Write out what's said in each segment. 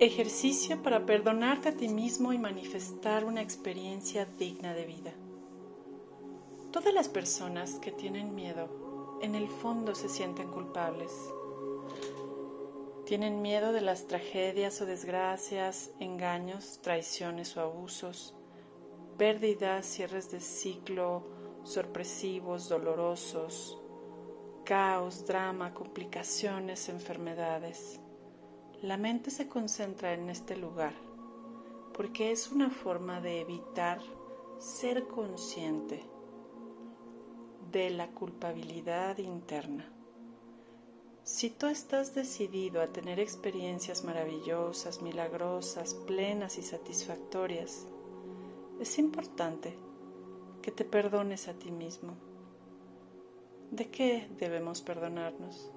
Ejercicio para perdonarte a ti mismo y manifestar una experiencia digna de vida. Todas las personas que tienen miedo en el fondo se sienten culpables. Tienen miedo de las tragedias o desgracias, engaños, traiciones o abusos, pérdidas, cierres de ciclo, sorpresivos, dolorosos, caos, drama, complicaciones, enfermedades. La mente se concentra en este lugar porque es una forma de evitar ser consciente de la culpabilidad interna. Si tú estás decidido a tener experiencias maravillosas, milagrosas, plenas y satisfactorias, es importante que te perdones a ti mismo. ¿De qué debemos perdonarnos?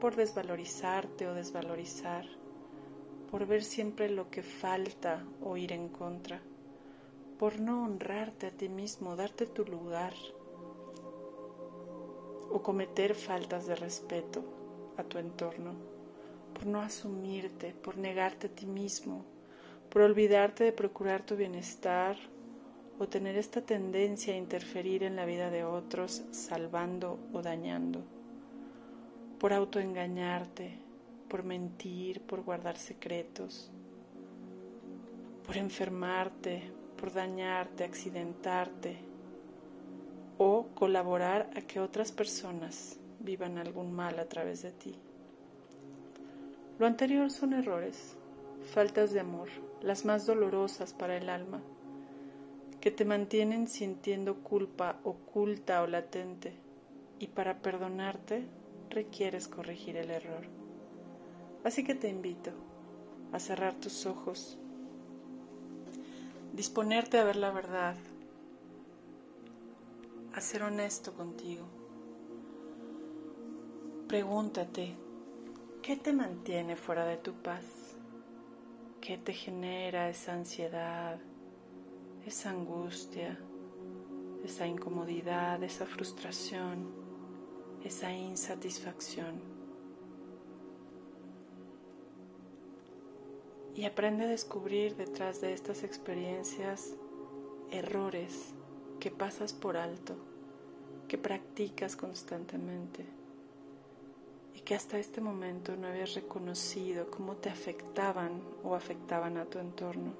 Por desvalorizarte o desvalorizar, por ver siempre lo que falta o ir en contra, por no honrarte a ti mismo, darte tu lugar o cometer faltas de respeto a tu entorno, por no asumirte, por negarte a ti mismo, por olvidarte de procurar tu bienestar o tener esta tendencia a interferir en la vida de otros salvando o dañando por autoengañarte, por mentir, por guardar secretos, por enfermarte, por dañarte, accidentarte o colaborar a que otras personas vivan algún mal a través de ti. Lo anterior son errores, faltas de amor, las más dolorosas para el alma, que te mantienen sintiendo culpa oculta o latente, y para perdonarte requieres corregir el error. Así que te invito a cerrar tus ojos, disponerte a ver la verdad, a ser honesto contigo. Pregúntate, ¿qué te mantiene fuera de tu paz? ¿Qué te genera esa ansiedad, esa angustia, esa incomodidad, esa frustración? Esa insatisfacción. Y aprende a descubrir detrás de estas experiencias errores que pasas por alto, que practicas constantemente y que hasta este momento no habías reconocido cómo te afectaban o afectaban a tu entorno.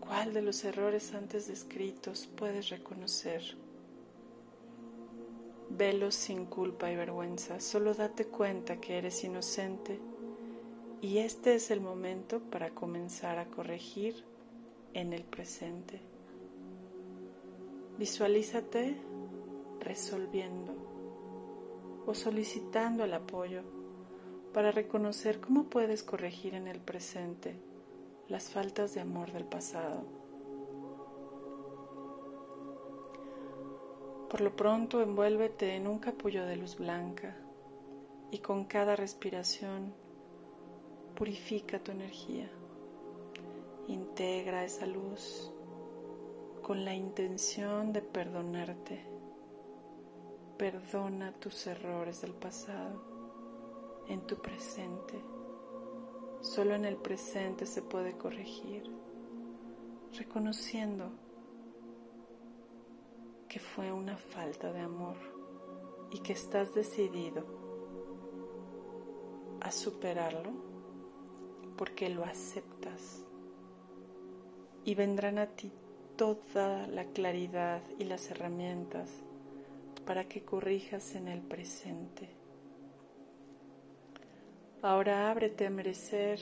¿Cuál de los errores antes descritos puedes reconocer? Velos sin culpa y vergüenza, solo date cuenta que eres inocente y este es el momento para comenzar a corregir en el presente. Visualízate resolviendo o solicitando el apoyo para reconocer cómo puedes corregir en el presente las faltas de amor del pasado. Por lo pronto envuélvete en un capullo de luz blanca y con cada respiración purifica tu energía. Integra esa luz con la intención de perdonarte. Perdona tus errores del pasado en tu presente. Solo en el presente se puede corregir, reconociendo que fue una falta de amor y que estás decidido a superarlo porque lo aceptas y vendrán a ti toda la claridad y las herramientas para que corrijas en el presente. Ahora ábrete a merecer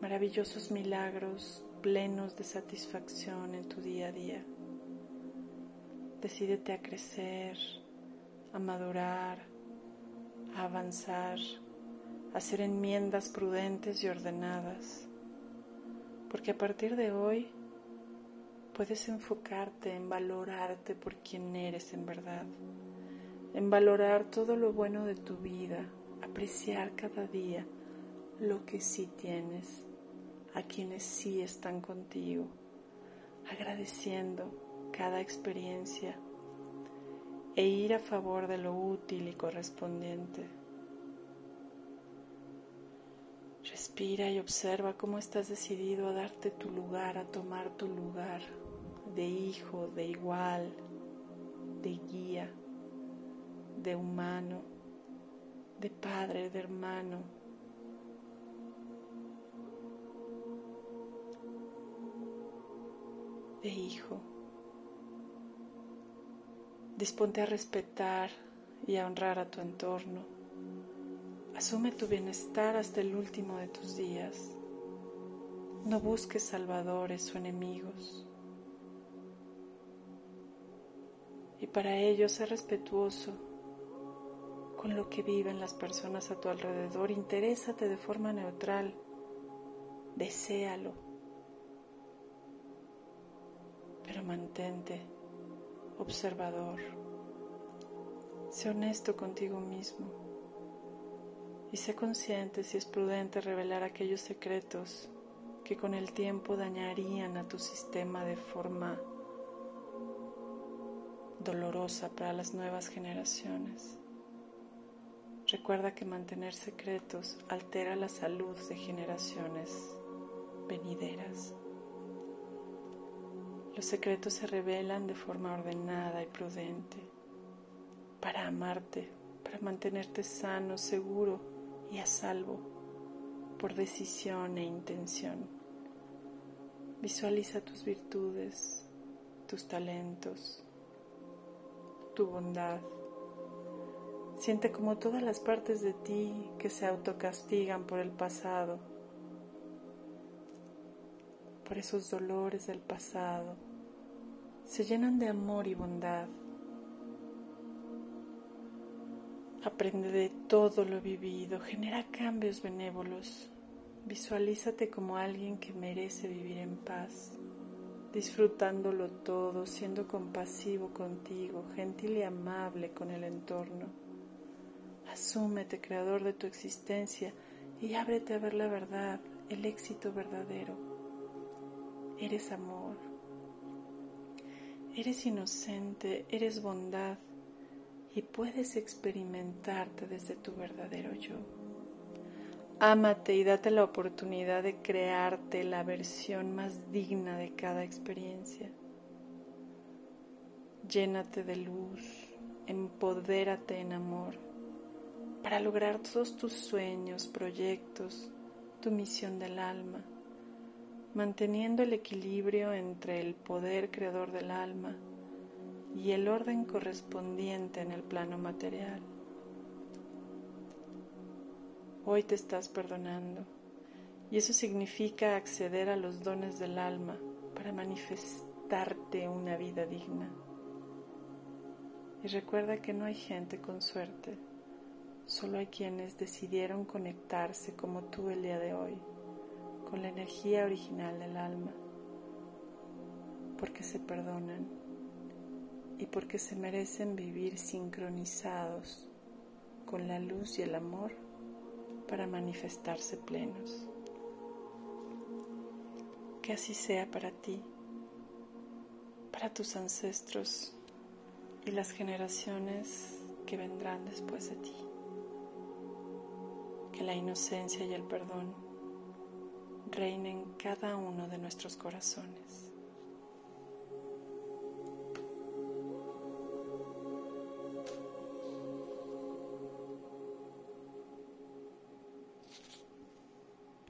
maravillosos milagros plenos de satisfacción en tu día a día. Decídete a crecer, a madurar, a avanzar, a hacer enmiendas prudentes y ordenadas, porque a partir de hoy puedes enfocarte en valorarte por quien eres en verdad, en valorar todo lo bueno de tu vida, apreciar cada día lo que sí tienes, a quienes sí están contigo, agradeciendo cada experiencia e ir a favor de lo útil y correspondiente. Respira y observa cómo estás decidido a darte tu lugar, a tomar tu lugar de hijo, de igual, de guía, de humano, de padre, de hermano. de hijo. Disponte a respetar y a honrar a tu entorno. Asume tu bienestar hasta el último de tus días. No busques salvadores o enemigos. Y para ello sé respetuoso con lo que viven las personas a tu alrededor. Interésate de forma neutral. Deséalo. Pero mantente observador. Sé honesto contigo mismo y sé consciente si es prudente revelar aquellos secretos que con el tiempo dañarían a tu sistema de forma dolorosa para las nuevas generaciones. Recuerda que mantener secretos altera la salud de generaciones venideras. Los secretos se revelan de forma ordenada y prudente para amarte, para mantenerte sano, seguro y a salvo por decisión e intención. Visualiza tus virtudes, tus talentos, tu bondad. Siente como todas las partes de ti que se autocastigan por el pasado, por esos dolores del pasado, se llenan de amor y bondad Aprende de todo lo vivido, genera cambios benévolos. Visualízate como alguien que merece vivir en paz, disfrutándolo todo, siendo compasivo contigo, gentil y amable con el entorno. Asúmete creador de tu existencia y ábrete a ver la verdad, el éxito verdadero. Eres amor, eres inocente, eres bondad y puedes experimentarte desde tu verdadero yo. Ámate y date la oportunidad de crearte la versión más digna de cada experiencia. Llénate de luz, empodérate en amor para lograr todos tus sueños, proyectos, tu misión del alma, manteniendo el equilibrio entre el poder creador del alma y el orden correspondiente en el plano material. Hoy te estás perdonando y eso significa acceder a los dones del alma para manifestarte una vida digna. Y recuerda que no hay gente con suerte, solo hay quienes decidieron conectarse como tú el día de hoy, con la energía original del alma, porque se perdonan y porque se merecen vivir sincronizados con la luz y el amor para manifestarse plenos. Que así sea para ti, para tus ancestros y las generaciones que vendrán después de ti. Que la inocencia y el perdón reinen en cada uno de nuestros corazones.